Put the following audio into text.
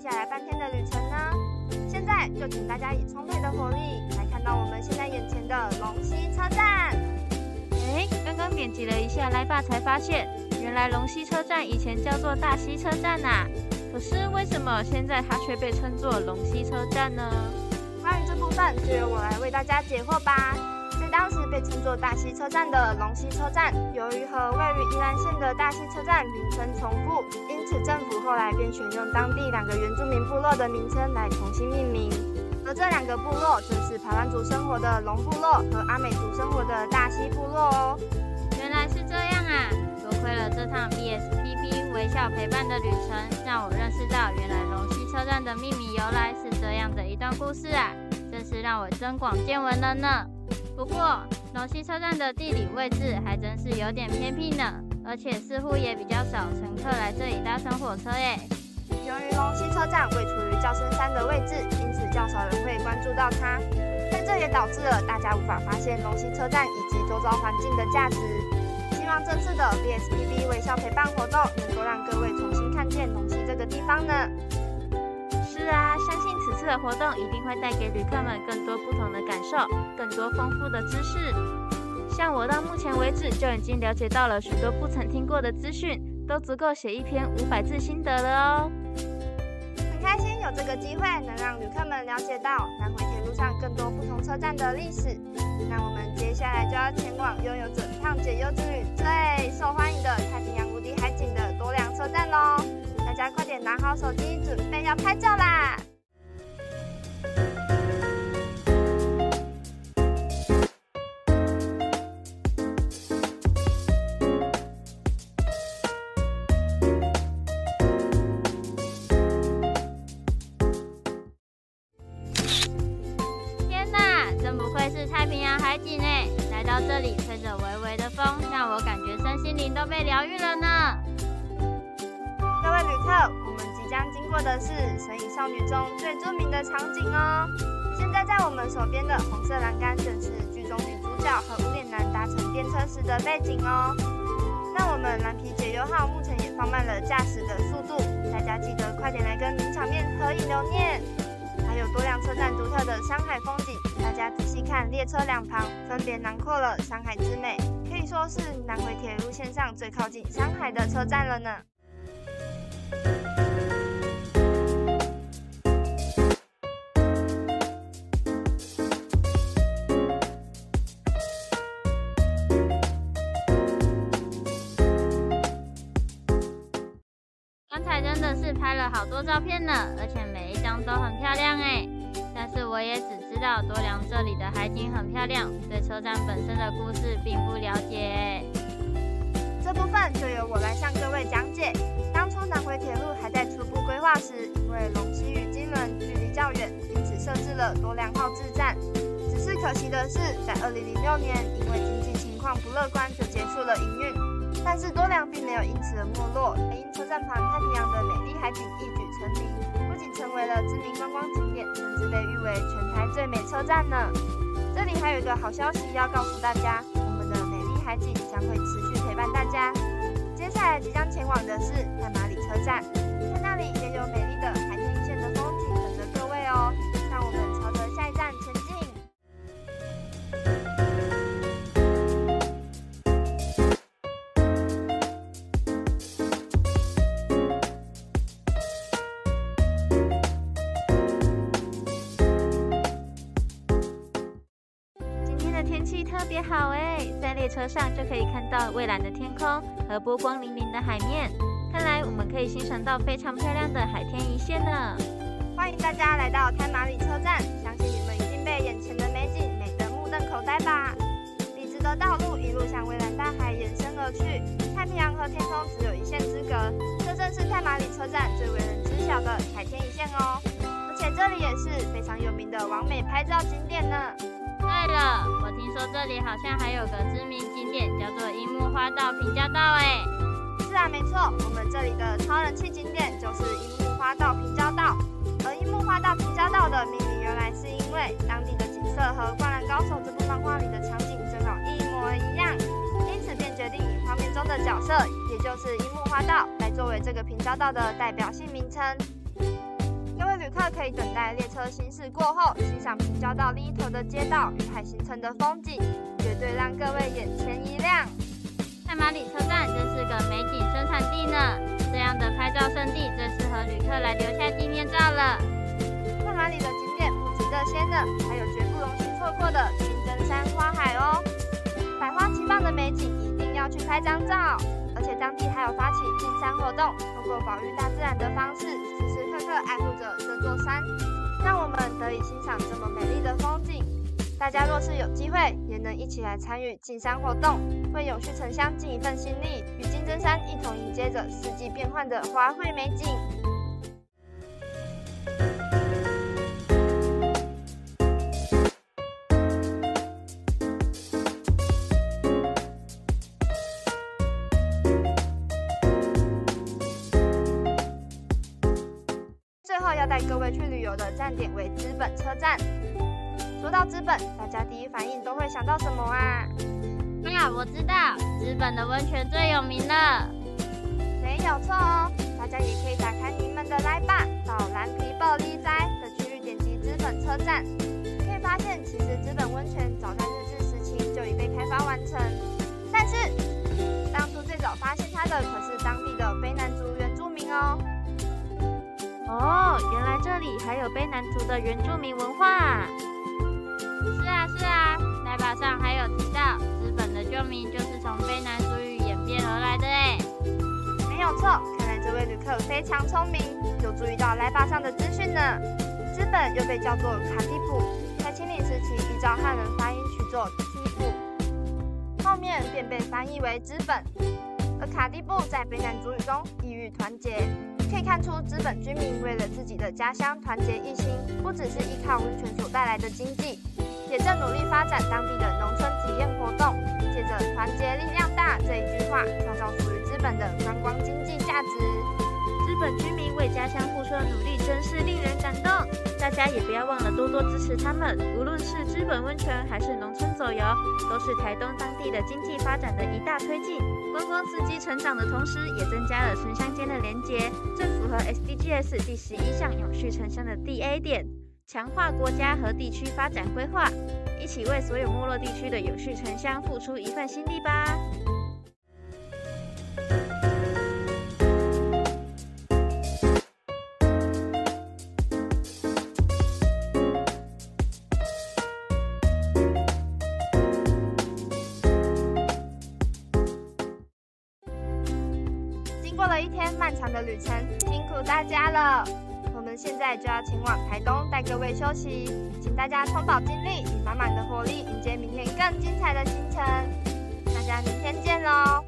接下来半天的旅程呢，现在就请大家以充沛的活力来看到我们现在眼前的龙溪车站。哎，刚刚编辑了一下，来吧才发现，原来龙溪车站以前叫做大溪车站呐。可是为什么现在它却被称作龙溪车站呢？关于这部分就由我来为大家解惑吧。当时被称作大溪车站的龙溪车站，由于和位于宜兰县的大溪车站名称重复，因此政府后来便选用当地两个原住民部落的名称来重新命名。而这两个部落正是排湾族生活的龙部落和阿美族生活的大溪部落哦。原来是这样啊！多亏了这趟 BSPP 微笑陪伴的旅程，让我认识到原来龙溪车站的秘密由来是这样的一段故事啊！真是让我增广见闻了呢。不过龙溪车站的地理位置还真是有点偏僻呢，而且似乎也比较少乘客来这里搭乘火车诶。由于龙溪车站位处于较深山的位置，因此较少人会关注到它。但这也导致了大家无法发现龙溪车站以及周遭环境的价值。希望这次的 BSPB 微笑陪伴活动能够让各位重新看见龙溪这个地方呢。是啊，相信此次的活动一定会带给旅客们更多不同的感受，更多丰富的知识。像我到目前为止就已经了解到了许多不曾听过的资讯，都足够写一篇五百字心得了哦。很开心有这个机会能让旅客们了解到南回铁路上更多不同车站的历史。那我们接下来就要前往拥有整趟解忧之旅最受欢迎的太平洋无敌海景的多良车站喽！大家快点拿好手机，准备要拍照啦！天哪，真不愧是太平洋海景哎！来到这里，吹着微微的风，让我感觉身心灵都被疗愈了呢。过的是《神隐少女》中最著名的场景哦。现在在我们手边的红色栏杆，正是剧中女主角和无脸男搭乘电车时的背景哦。那我们蓝皮解忧号目前也放慢了驾驶的速度，大家记得快点来跟名场面合影留念。还有多辆车站独特的山海风景，大家仔细看，列车两旁分别囊括了山海之美，可以说是南回铁路线上最靠近山海的车站了呢。是拍了好多照片呢，而且每一张都很漂亮哎。但是我也只知道多良这里的海景很漂亮，对车站本身的故事并不了解。这部分就由我来向各位讲解。当初南回铁路还在初步规划时，因为龙溪与金门距离较远，因此设置了多良号志站。只是可惜的是，在2006年，因为经济情况不乐观，就结束了营运。但是多良并没有因此而没落，因车站旁太平洋的美丽海景一举成名，不仅成为了知名观光景点，甚至被誉为全台最美车站呢。这里还有一个好消息要告诉大家，我们的美丽海景将会持续陪伴大家。接下来即将前往的是太马里车站，好哎，在列车上就可以看到蔚蓝的天空和波光粼粼的海面，看来我们可以欣赏到非常漂亮的海天一线呢。欢迎大家来到太马里车站，相信你们已经被眼前的美景美得目瞪口呆吧。笔直的道路一路向蔚蓝大海延伸而去，太平洋和天空只有一线之隔，这正是太马里车站最为人知晓的海天一线哦。而且这里也是非常有名的完美拍照景点呢。对了，我听说这里好像还有个知名景点叫做樱木花道平交道哎。是啊，没错，我们这里的超人气景点就是樱木花道平交道。而樱木花道平交道的命名原来是因为当地的景色和《灌篮高手》这部漫画里的场景正好一模一样，因此便决定以画面中的角色，也就是樱木花道，来作为这个平交道的代表性名称。旅客可以等待列车行驶过后，欣赏平交道另一头的街道与海形成的风景，绝对让各位眼前一亮。太马里车站真是个美景生产地呢，这样的拍照圣地最适合旅客来留下纪念照了。太马里的景点不止这些呢，还有绝不容许错过的金针山花海哦，百花齐放的美景一定要去拍张照。而且当地还有发起进山活动，通过保育大自然的方式，时时刻刻爱护山，让我们得以欣赏这么美丽的风景。大家若是有机会，也能一起来参与进山活动，为永续城乡尽一份心力，与金针山一同迎接着四季变换的花卉美景。带各位去旅游的站点为资本车站。说到资本，大家第一反应都会想到什么啊？那我知道，资本的温泉最有名了。没有错哦，大家也可以打开你们的来吧，到蓝皮暴力斋的区域点击资本车站，可以发现其实资本温泉早在日治时期就已被开发完成。但是当初最早发现它的可是当地的卑南族原住民哦。哦，原来这里还有卑南族的原住民文化。是啊是啊，来吧上还有提到，资本的旧名就是从卑南族语演变而来的哎。没有错，看来这位旅客非常聪明，有注意到来吧上的资讯呢。资本又被叫做卡蒂普，在清领时期依照汉人发音取作蒂普，后面便被翻译为资本。而卡蒂布在卑南族语中意喻团结，可以看出资本居民为了自己的家乡团结一心，不只是依靠温泉所带来的经济，也正努力发展当地的农村体验活动，借着“团结力量大”这一句话，创造属于资本的观光经济价值。资本居民为家乡付出的努力真是令人感动，大家也不要忘了多多支持他们。无论是资本温泉还是农村走游，都是台东当地的经济发展的一大推进。观光刺激成长的同时，也增加了城乡间的连接，正符合 SDGs 第十一项永续城乡的 DA 点，强化国家和地区发展规划，一起为所有没落地区的有序城乡付出一份心力吧。的旅程，辛苦大家了。我们现在就要前往台东，带各位休息，请大家充饱精力，以满满的活力迎接明天更精彩的行程。大家明天见喽！